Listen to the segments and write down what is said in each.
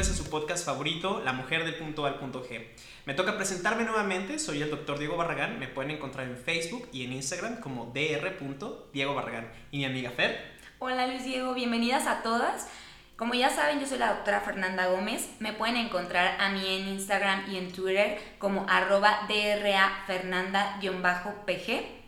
a su podcast favorito, La Mujer del Punto al Punto G. Me toca presentarme nuevamente, soy el doctor Diego Barragán, me pueden encontrar en Facebook y en Instagram como dr. Diego Barragán. Y mi amiga Fer. Hola Luis Diego, bienvenidas a todas. Como ya saben, yo soy la doctora Fernanda Gómez. Me pueden encontrar a mí en Instagram y en Twitter como arroba drafernanda-pg.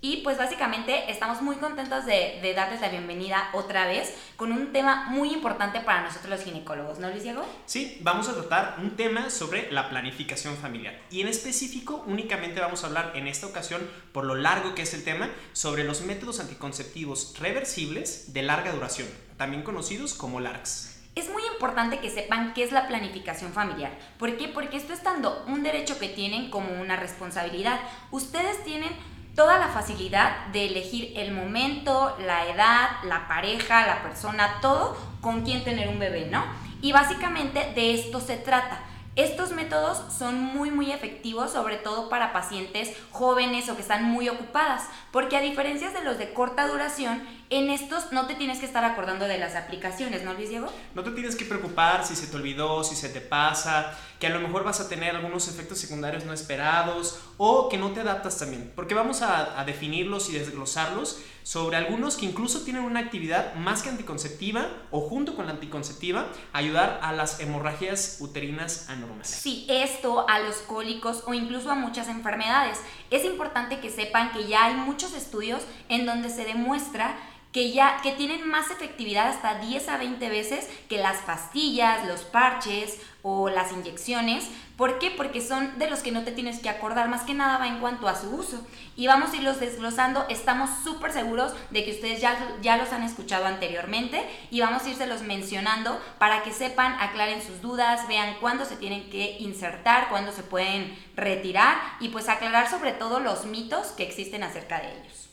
Y pues básicamente estamos muy contentos de, de, darles la bienvenida otra vez con un tema muy importante para nosotros los ginecólogos, ¿no Luis Diego? Sí, vamos a tratar un tema sobre la planificación familiar. Y en específico únicamente vamos a hablar en esta ocasión, por lo largo que es el tema, sobre los métodos anticonceptivos reversibles de larga duración, también conocidos como LARCs. Es muy importante que sepan qué es la planificación familiar. ¿Por qué? Porque esto es tanto un derecho que tienen como una responsabilidad. Ustedes tienen toda la facilidad de elegir el momento, la edad, la pareja, la persona, todo con quién tener un bebé, ¿no? Y básicamente de esto se trata. Estos métodos son muy muy efectivos, sobre todo para pacientes jóvenes o que están muy ocupadas, porque a diferencia de los de corta duración, en estos no te tienes que estar acordando de las aplicaciones, ¿no, Luis Diego? No te tienes que preocupar si se te olvidó, si se te pasa, que a lo mejor vas a tener algunos efectos secundarios no esperados o que no te adaptas también, porque vamos a, a definirlos y desglosarlos sobre algunos que incluso tienen una actividad más que anticonceptiva o junto con la anticonceptiva ayudar a las hemorragias uterinas anormales. Sí, esto a los cólicos o incluso a muchas enfermedades. Es importante que sepan que ya hay muchos estudios en donde se demuestra que ya que tienen más efectividad hasta 10 a 20 veces que las pastillas, los parches o las inyecciones. ¿Por qué? Porque son de los que no te tienes que acordar, más que nada va en cuanto a su uso. Y vamos a irlos desglosando, estamos súper seguros de que ustedes ya, ya los han escuchado anteriormente y vamos a irse los mencionando para que sepan, aclaren sus dudas, vean cuándo se tienen que insertar, cuándo se pueden retirar y pues aclarar sobre todo los mitos que existen acerca de ellos.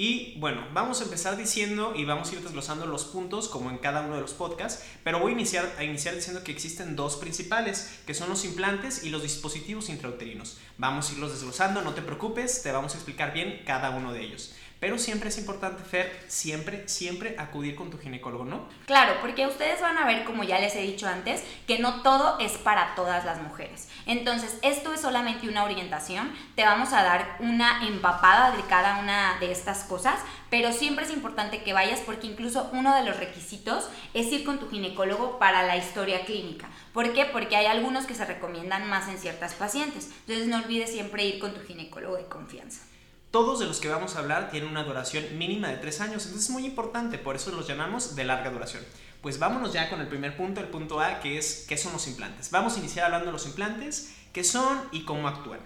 Y bueno, vamos a empezar diciendo y vamos a ir desglosando los puntos como en cada uno de los podcasts, pero voy a iniciar, a iniciar diciendo que existen dos principales, que son los implantes y los dispositivos intrauterinos. Vamos a irlos desglosando, no te preocupes, te vamos a explicar bien cada uno de ellos. Pero siempre es importante, Fer, siempre, siempre acudir con tu ginecólogo, ¿no? Claro, porque ustedes van a ver, como ya les he dicho antes, que no todo es para todas las mujeres. Entonces, esto es solamente una orientación. Te vamos a dar una empapada de cada una de estas cosas, pero siempre es importante que vayas porque incluso uno de los requisitos es ir con tu ginecólogo para la historia clínica. ¿Por qué? Porque hay algunos que se recomiendan más en ciertas pacientes. Entonces, no olvides siempre ir con tu ginecólogo de confianza. Todos de los que vamos a hablar tienen una duración mínima de 3 años, entonces es muy importante, por eso los llamamos de larga duración. Pues vámonos ya con el primer punto, el punto A, que es qué son los implantes. Vamos a iniciar hablando de los implantes, qué son y cómo actúan.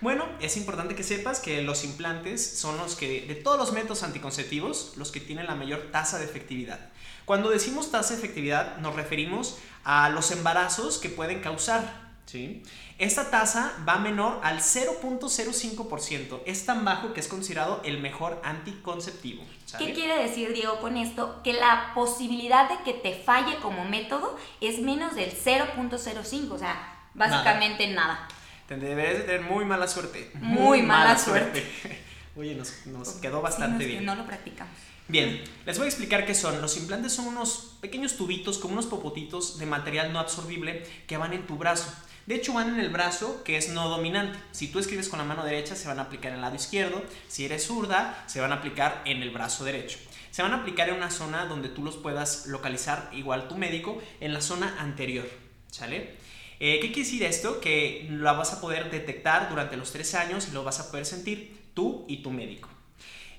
Bueno, es importante que sepas que los implantes son los que, de todos los métodos anticonceptivos, los que tienen la mayor tasa de efectividad. Cuando decimos tasa de efectividad, nos referimos a los embarazos que pueden causar ¿sí? Esta tasa va menor al 0.05%. Es tan bajo que es considerado el mejor anticonceptivo. ¿Qué quiere decir, Diego, con esto? Que la posibilidad de que te falle como método es menos del 0.05, o sea, básicamente nada. nada. Deberías de tener muy mala suerte. Muy, mala, suerte. Oye, nos, quedó bastante bien. No lo practicamos. Bien, les voy a explicar qué son. Los implantes son unos pequeños tubitos, como unos popotitos de material no absorbible que van en tu brazo. De hecho, van en el brazo que es no dominante. Si tú escribes con la mano derecha, se van a aplicar en el lado izquierdo. Si eres zurda, se van a aplicar en el brazo derecho. Se van a aplicar en una zona donde tú los puedas localizar, igual tu médico, en la zona anterior. ¿Sale? Eh, ¿Qué quiere decir esto? Que la vas a poder detectar durante los tres años y lo vas a poder sentir tú y tu médico.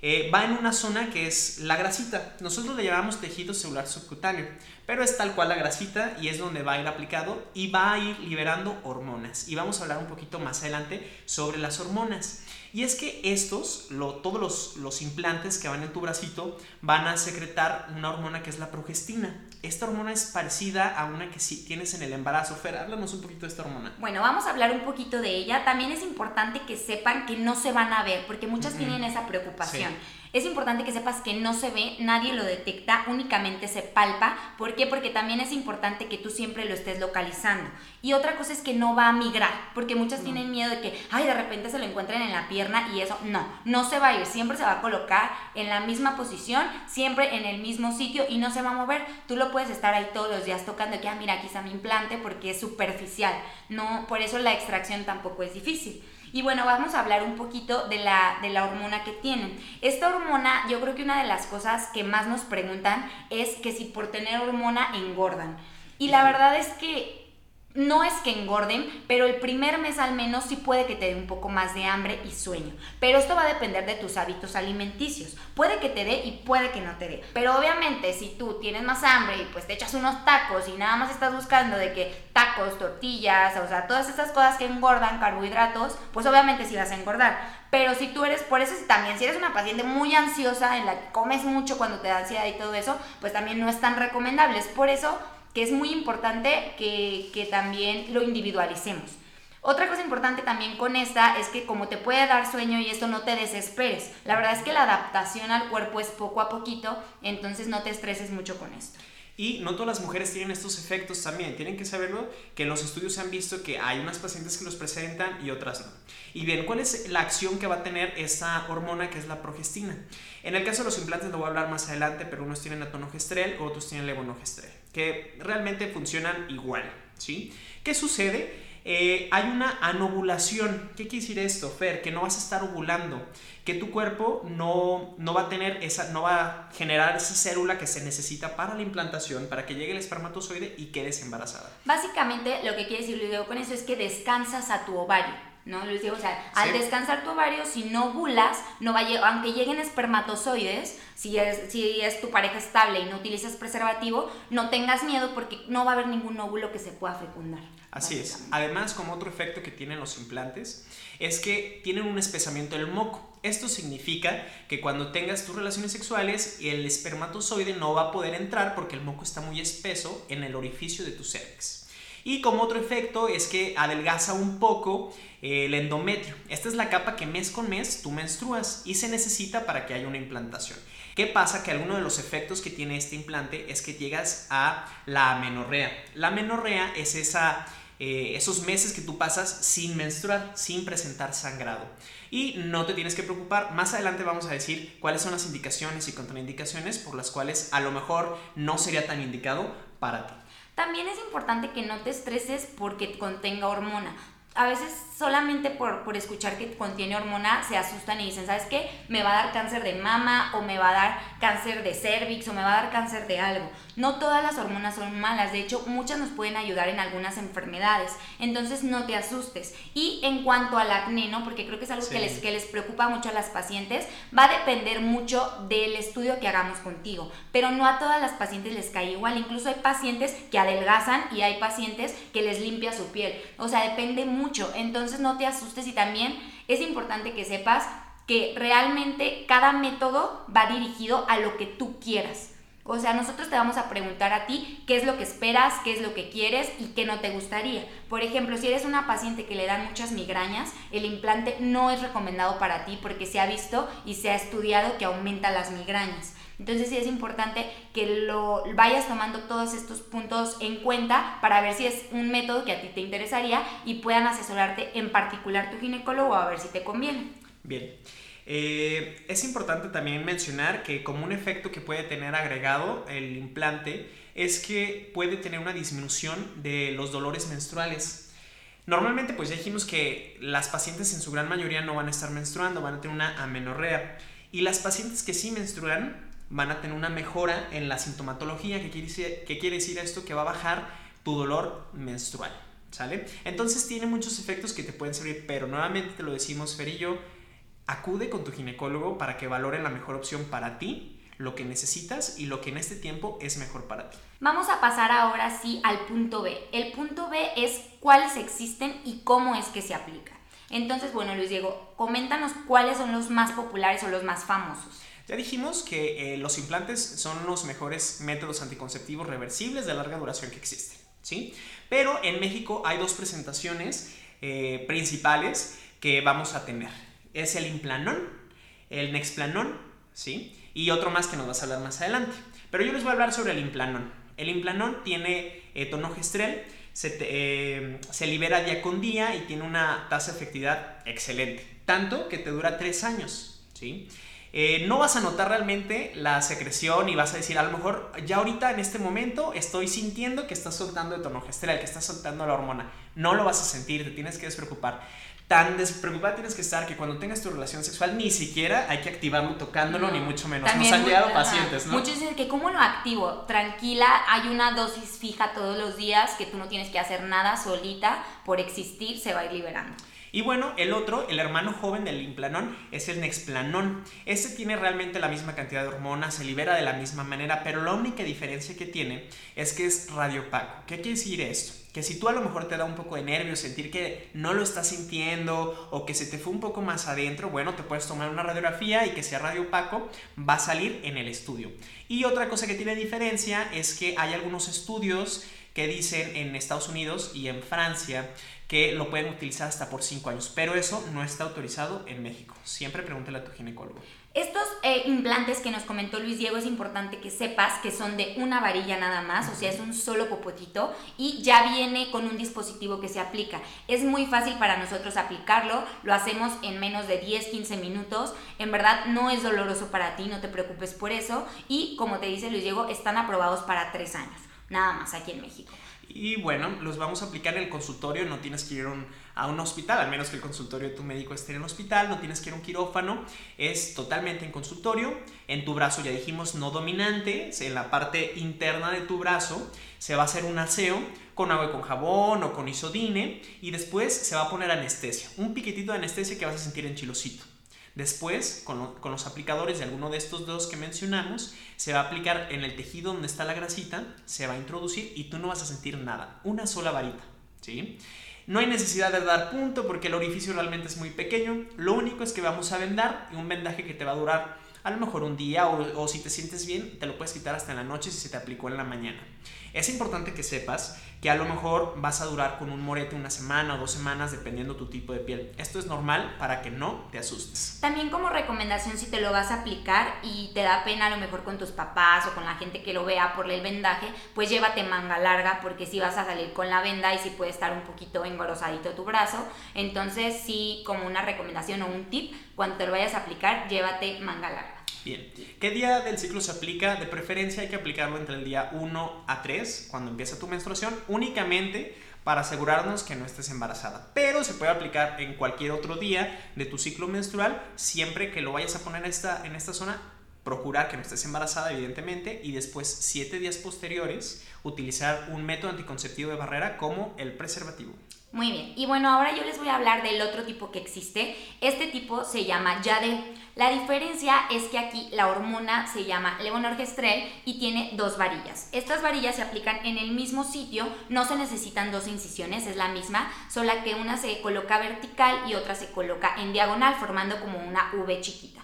Eh, va en una zona que es la grasita. Nosotros le llamamos tejido celular subcutáneo, pero es tal cual la grasita y es donde va a ir aplicado y va a ir liberando hormonas. Y vamos a hablar un poquito más adelante sobre las hormonas. Y es que estos, todos los, los, implantes que van en tu bracito, van a secretar una hormona que es la progestina. Esta hormona es parecida a una que sí tienes en el embarazo. Fer, háblanos un poquito de esta hormona. Bueno, vamos a hablar un poquito de ella. También es importante que sepan que no se van a ver, porque muchas tienen esa preocupación. Es importante que sepas que no se ve, nadie lo detecta, únicamente se palpa. ¿Por qué? Porque también es importante que tú siempre lo estés localizando. Y otra cosa es que no va a migrar, porque muchas tienen miedo de que, ay, de repente se lo encuentren en la pierna y eso. No, no se va a ir, siempre se va a colocar en la misma posición, siempre en el mismo sitio y no se va a mover. Tú lo puedes estar ahí todos los días tocando, que, ah, mira, aquí está mi implante porque es superficial. No, por eso la extracción tampoco es difícil. Y bueno, vamos a hablar un poquito de la, de la hormona que tienen. Esta hormona, yo creo que una de las cosas que más nos preguntan es que si por tener hormona engordan. Y la verdad es que no es que engorden, pero el primer mes al menos sí puede que te dé un poco más de hambre y sueño. Pero esto va a depender de tus hábitos alimenticios. Puede que te dé y puede que no te dé. Pero obviamente si tú tienes más hambre y pues te echas unos tacos y nada más estás buscando de que tacos, tortillas, o sea, todas esas cosas que engordan, carbohidratos, pues obviamente sí vas a engordar. Pero si tú eres, por eso también, si eres una paciente muy ansiosa, en la que comes mucho cuando te da ansiedad y todo eso, pues también no es tan recomendable. Es por eso que es muy importante que, que también lo individualicemos. Otra cosa importante también con esta es que como te puede dar sueño y esto no te desesperes. La verdad es que la adaptación al cuerpo es poco a poquito, entonces no te estreses mucho con esto. Y no todas las mujeres tienen estos efectos también. Tienen que saberlo que en los estudios se han visto que hay unas pacientes que los presentan y otras no. Y bien, ¿cuál es la acción que va a tener esta hormona que es la progestina? En el caso de los implantes lo voy a hablar más adelante, pero unos tienen atonogestrel, otros tienen levonorgestrel, que realmente funcionan igual, ¿sí? ¿Qué sucede? Eh, hay una anovulación. ¿Qué quiere decir esto, Fer? Que no vas a estar ovulando, que tu cuerpo no, no va a tener esa, no va a generar esa célula que se necesita para la implantación, para que llegue el espermatozoide y quedes embarazada. Básicamente, lo que quiere decir Luis con eso es que descansas a tu ovario. ¿No? Luis o sea, al descansar tu ovario, si no ovulas, no va a aunque lleguen espermatozoides, si es, si es tu pareja estable y no utilizas preservativo, no tengas miedo porque no va a haber ningún óvulo que se pueda fecundar. Así es. Además, como otro efecto que tienen los implantes, es que tienen un espesamiento del moco. Esto significa que cuando tengas tus relaciones sexuales, el espermatozoide no va a poder entrar porque el moco está muy espeso en el orificio de tu cervix. Y como otro efecto es que adelgaza un poco eh, el endometrio. Esta es la capa que mes con mes tú menstruas y se necesita para que haya una implantación. ¿Qué pasa? Que alguno de los efectos que tiene este implante es que llegas a la amenorrea. La amenorrea es eh, esos meses que tú pasas sin menstruar, sin presentar sangrado. Y no te tienes que preocupar, más adelante vamos a decir cuáles son las indicaciones y contraindicaciones por las cuales a lo mejor no sería tan indicado para ti. También es importante que no te estreses porque contenga hormona. A veces solamente por, por, escuchar que contiene hormona se asustan y dicen, ¿sabes qué? Me va a dar cáncer de mama o me va a dar cáncer de cervix o me va a dar cáncer de algo. No todas las hormonas son malas, de hecho muchas nos pueden ayudar en algunas enfermedades, entonces no te asustes. Y en cuanto al acné, ¿no? Porque creo que es algo que, les, que les preocupa mucho a las pacientes, va a depender mucho del estudio que hagamos contigo, pero no a todas las pacientes les cae igual, incluso hay pacientes que adelgazan y hay pacientes que les limpia su piel, o sea, depende mucho, entonces no te asustes y también es importante que sepas que realmente cada método va dirigido a lo que tú quieras. O sea, nosotros te vamos a preguntar a ti qué es lo que esperas, qué es lo que quieres y qué no te gustaría. Por ejemplo, si eres una paciente que le dan muchas migrañas, el implante no es recomendado para ti porque se ha visto y se ha estudiado que aumenta las migrañas. Entonces sí es importante que lo vayas tomando todos estos puntos en cuenta para ver si es un método que a ti te interesaría y puedan asesorarte en particular tu ginecólogo a ver si te conviene. Bien. Eh, es importante también mencionar que como un efecto que puede tener agregado el implante es que puede tener una disminución de los dolores menstruales. Normalmente pues ya dijimos que las pacientes en su gran mayoría no van a estar menstruando, van a tener una amenorrea. Y las pacientes que sí menstruan van a tener una mejora en la sintomatología, que quiere decir, quiere decir esto que va a bajar tu dolor menstrual. ¿Sale? Entonces tiene muchos efectos que te pueden servir, pero nuevamente te lo decimos, Ferillo, acude con tu ginecólogo para que valore la mejor opción para ti, lo que necesitas y lo que en este tiempo es mejor para ti. Vamos a pasar ahora sí al punto B. El punto B es cuáles existen y cómo es que se aplica. Entonces, bueno, Luis Diego, coméntanos cuáles son los más populares o los más famosos. Ya dijimos que eh, los implantes son los mejores métodos anticonceptivos reversibles de larga duración que existen, ¿sí? Pero en México hay dos presentaciones eh, principales que vamos a tener es el implanón, el nexplanon, ¿sí? Y otro más que nos vas a hablar más adelante. Pero yo les voy a hablar sobre el implanón. El implanón tiene eh, tonogestrel, se, eh, se, libera día con día y tiene una tasa de efectividad excelente. Tanto que te dura tres años, ¿sí? Eh, no vas a notar realmente la secreción y vas a decir, a lo mejor ya ahorita en este momento estoy sintiendo que estás soltando el tonogestrel, que estás soltando la hormona. No lo vas a sentir, te tienes que despreocupar tan despreocupada tienes que estar que cuando tengas tu relación sexual ni siquiera hay que activarlo tocándolo, ni mucho menos. Nos han llegado pacientes, ¿no? Muchos dicen que ¿cómo lo activo? Tranquila, hay una dosis fija todos los días que tú no tienes que hacer nada solita, por existir se va a ir liberando. Y bueno, el otro, el hermano joven del implanón, es el nexplanón. Este tiene realmente la misma cantidad de hormonas, se libera de la misma manera, pero la única diferencia que tiene es que es radiopaco. ¿Qué quiere decir esto? Que si tú a lo mejor te da un poco de nervio sentir que no lo estás sintiendo o que se te fue un poco más adentro, bueno, te puedes tomar una radiografía y que sea radiopaco, va a salir en el estudio. Y otra cosa que tiene diferencia es que hay algunos estudios que dicen en Estados Unidos y en Francia que lo pueden utilizar hasta por 5 años, pero eso no está autorizado en México. Siempre pregúntale a tu ginecólogo. Estos eh, implantes que nos comentó Luis Diego es importante que sepas que son de una varilla nada más, o sea, es un solo popotito y ya viene con un dispositivo que se aplica. Es muy fácil para nosotros aplicarlo, lo hacemos en menos de 10-15 minutos. En verdad no es doloroso para ti, no te preocupes por eso. Y como te dice Luis Diego, están aprobados para 3 años, nada más aquí en México. Y bueno, los vamos a aplicar en el consultorio, no tienes que ir a un hospital, al menos que el consultorio de tu médico esté en el hospital, no tienes que ir a un quirófano, es totalmente en consultorio. En tu brazo, ya dijimos, no dominante, en la parte interna de tu brazo se va a hacer un aseo con agua y con jabón o con isodine y después se va a poner anestesia, un piquetito de anestesia que vas a sentir en chilocito. Después, con, los aplicadores de alguno de estos dos que mencionamos, se va a aplicar en el tejido donde está la grasita, se va a introducir y tú no vas a sentir nada, una sola varita, ¿sí? No hay necesidad de dar punto porque el orificio realmente es muy pequeño, lo único es que vamos a vendar y un vendaje que te va a durar a lo mejor un día o, o si te sientes bien, te lo puedes quitar hasta en la noche si se te aplicó en la mañana. Es importante que sepas que a lo mejor vas a durar con un morete una semana o dos semanas dependiendo tu tipo de piel. Esto es normal para que no te asustes. También como recomendación si te lo vas a aplicar y te da pena a lo mejor con tus papás o con la gente que lo vea por el vendaje, pues llévate manga larga porque si vas a salir con la venda y si puede estar un poquito engorosadito tu brazo. Entonces sí, como una recomendación o un tip, cuando te lo vayas a aplicar, llévate manga larga. Bien, ¿qué día del ciclo se aplica? De preferencia hay que aplicarlo entre el día 1 a 3, cuando empieza tu menstruación, únicamente para asegurarnos que no estés embarazada. Pero se puede aplicar en cualquier otro día de tu ciclo menstrual, siempre que lo vayas a poner esta, en esta zona, procurar que no estés embarazada, evidentemente, y después, 7 días posteriores, utilizar un método anticonceptivo de barrera como el preservativo. Muy bien, y bueno, ahora yo les voy a hablar del otro tipo que existe. Este tipo se llama Yadel. La diferencia es que aquí la hormona se llama levonorgestrel y tiene dos varillas. Estas varillas se aplican en el mismo sitio, no se necesitan dos incisiones, es la misma, solo que una se coloca vertical y otra se coloca en diagonal, formando como una V chiquita.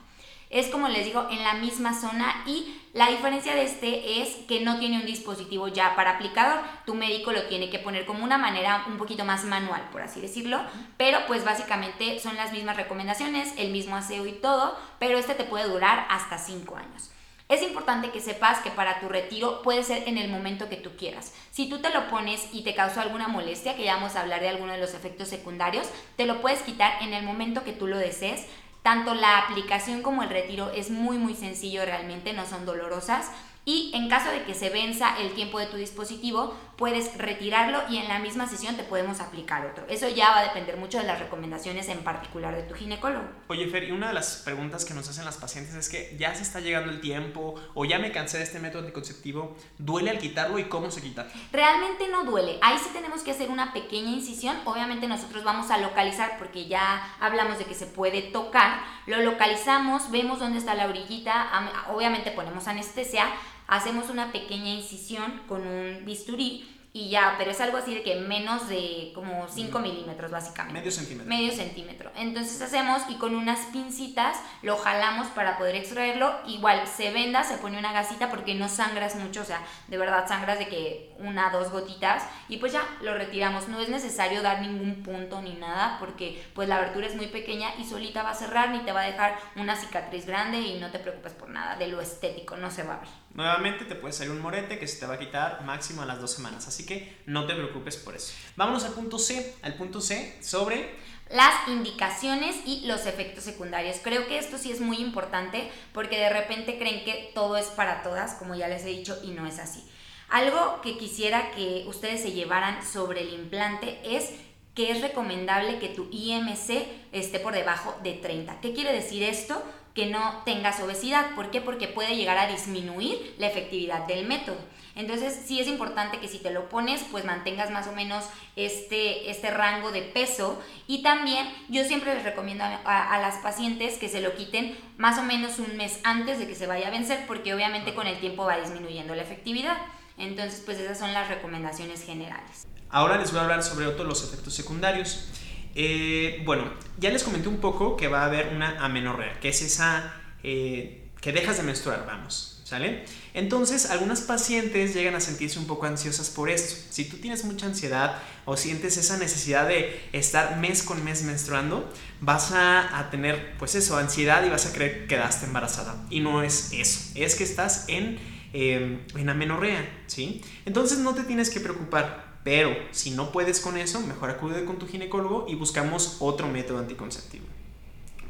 Es como les digo, en la misma zona y la diferencia de este es que no tiene un dispositivo ya para aplicador. Tu médico lo tiene que poner como una manera un poquito más manual, por así decirlo. Pero pues básicamente son las mismas recomendaciones, el mismo aseo y todo, pero este te puede durar hasta 5 años. Es importante que sepas que para tu retiro puede ser en el momento que tú quieras. Si tú te lo pones y te causó alguna molestia, que ya vamos a hablar de alguno de los efectos secundarios, te lo puedes quitar en el momento que tú lo desees. Tanto la aplicación como el retiro es muy muy sencillo realmente, no son dolorosas y en caso de que se venza el tiempo de tu dispositivo, puedes retirarlo y en la misma sesión te podemos aplicar otro. Eso ya va a depender mucho de las recomendaciones en particular de tu ginecólogo. Oye, Fer, y una de las preguntas que nos hacen las pacientes es que ya se está llegando el tiempo o ya me cansé de este método anticonceptivo, ¿duele al quitarlo y cómo se quita? Realmente no duele. Ahí sí tenemos que hacer una pequeña incisión. Obviamente nosotros vamos a localizar porque ya hablamos de que se puede tocar. Lo localizamos, vemos dónde está la orillita, obviamente ponemos anestesia hacemos una pequeña incisión con un bisturí y ya, pero es algo así de que menos de como 5 milímetros básicamente. Medio centímetro. Medio centímetro. Entonces hacemos y con unas pincitas lo jalamos para poder extraerlo. Igual se venda, se pone una gasita porque no sangras mucho, o sea, de verdad sangras de que una, dos gotitas y pues ya lo retiramos. No es necesario dar ningún punto ni nada porque pues la abertura es muy pequeña y solita va a cerrar ni te va a dejar una cicatriz grande y no te preocupes por nada de lo estético, no se va a ver. Nuevamente te puede salir un morete que se te va a quitar máximo a las dos semanas, así que no te preocupes por eso. Vámonos al punto C, al punto C sobre las indicaciones y los efectos secundarios. Creo que esto sí es muy importante porque de repente creen que todo es para todas, como ya les he dicho, y no es así. Algo que quisiera que ustedes se llevaran sobre el implante es que es recomendable que tu IMC esté por debajo de 30. ¿Qué quiere decir esto? Que no tengas obesidad. ¿Por qué? Porque puede llegar a disminuir la efectividad del método. Entonces sí es importante que si te lo pones, pues mantengas más o menos este, este rango de peso. Y también yo siempre les recomiendo a, las pacientes que se lo quiten más o menos un mes antes de que se vaya a vencer, porque obviamente con el tiempo va disminuyendo la efectividad. Entonces pues esas son las recomendaciones generales. Ahora les voy a hablar sobre otros los efectos secundarios. Eh, bueno, ya les comenté un poco que va a haber una amenorrea, que es esa eh, que dejas de menstruar, vamos, ¿sale? Entonces, algunas pacientes llegan a sentirse un poco ansiosas por esto. Si tú tienes mucha ansiedad o sientes esa necesidad de estar mes con mes menstruando, vas a, tener, pues eso, ansiedad y vas a creer que quedaste embarazada. Y no es eso, es que estás en, eh, en amenorrea, ¿sí? Entonces, no te tienes que preocupar pero si no puedes con eso, mejor acude con tu ginecólogo y buscamos otro método anticonceptivo.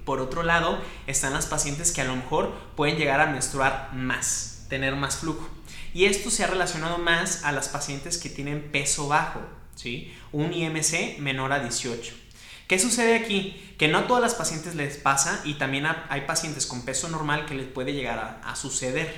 Por otro lado, están las pacientes que a lo mejor pueden llegar a menstruar más, tener más flujo. Y esto se ha relacionado más a las pacientes que tienen peso bajo, ¿sí? un IMC menor a 18. ¿Qué sucede aquí? Que no a todas las pacientes les pasa y también hay pacientes con peso normal que les puede llegar a, a suceder.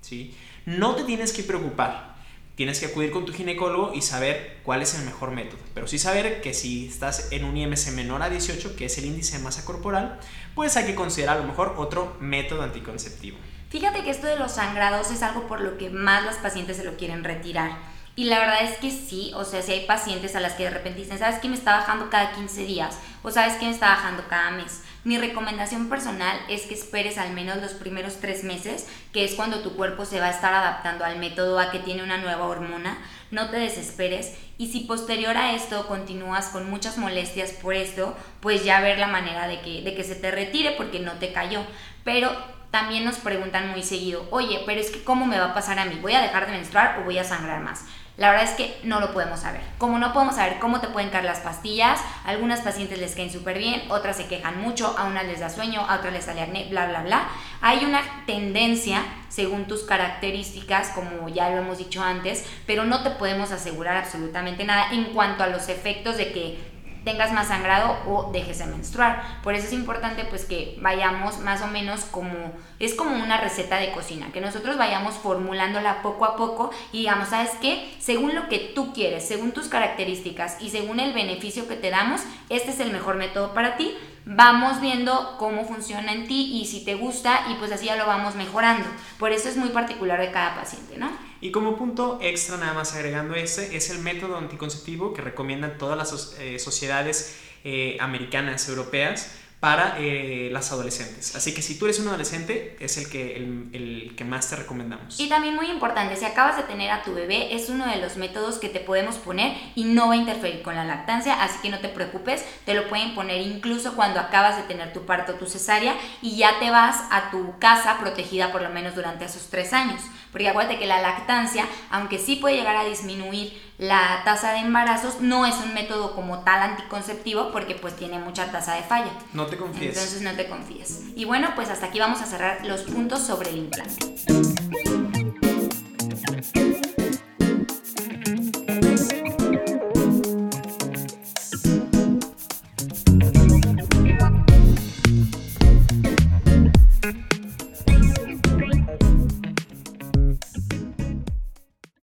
¿sí? No te tienes que preocupar tienes que acudir con tu ginecólogo y saber cuál es el mejor método. Pero sí saber que si estás en un IMC menor a 18, que es el índice de masa corporal, pues hay que considerar a lo mejor otro método anticonceptivo. Fíjate que esto de los sangrados es algo por lo que más las pacientes se lo quieren retirar. Y la verdad es que sí, o sea, si hay pacientes a las que de repente dicen, ¿sabes qué me está bajando cada 15 días? O ¿sabes qué me está bajando cada mes? Mi recomendación personal es que esperes al menos los primeros tres meses, que es cuando tu cuerpo se va a estar adaptando al método, a que tiene una nueva hormona. No te desesperes y si posterior a esto continúas con muchas molestias por esto, pues ya ver la manera de que, de que se te retire porque no te cayó. Pero también nos preguntan muy seguido, oye, pero es que ¿cómo me va a pasar a mí? ¿Voy a dejar de menstruar o voy a sangrar más? La verdad es que no lo podemos saber. Como no podemos saber cómo te pueden caer las pastillas, algunas pacientes les caen súper bien, otras se quejan mucho, a unas les da sueño, a otras les sale acné, bla, bla, bla. Hay una tendencia según tus características, como ya lo hemos dicho antes, pero no te podemos asegurar absolutamente nada en cuanto a los efectos de que tengas más sangrado o dejes de menstruar. Por eso es importante pues que vayamos más o menos como, es como una receta de cocina, que nosotros vayamos formulándola poco a poco y digamos, ¿sabes qué? Según lo que tú quieres, según tus características y según el beneficio que te damos, este es el mejor método para ti. Vamos viendo cómo funciona en ti y si te gusta y pues así ya lo vamos mejorando. Por eso es muy particular de cada paciente, ¿no? Y como punto extra, nada más agregando ese, es el método anticonceptivo que recomiendan todas las eh, sociedades eh, americanas, europeas, para eh, las adolescentes. Así que si tú eres un adolescente, es el que, el, que más te recomendamos. Y también muy importante, si acabas de tener a tu bebé, es uno de los métodos que te podemos poner y no va a interferir con la lactancia, así que no te preocupes, te lo pueden poner incluso cuando acabas de tener tu parto, tu cesárea, y ya te vas a tu casa protegida por lo menos durante esos tres años. Porque acuérdate que la lactancia, aunque sí puede llegar a disminuir la tasa de embarazos, no es un método como tal anticonceptivo porque pues tiene mucha tasa de falla. No te confíes. Entonces no te confíes. Y bueno, pues hasta aquí vamos a cerrar los puntos sobre el implante.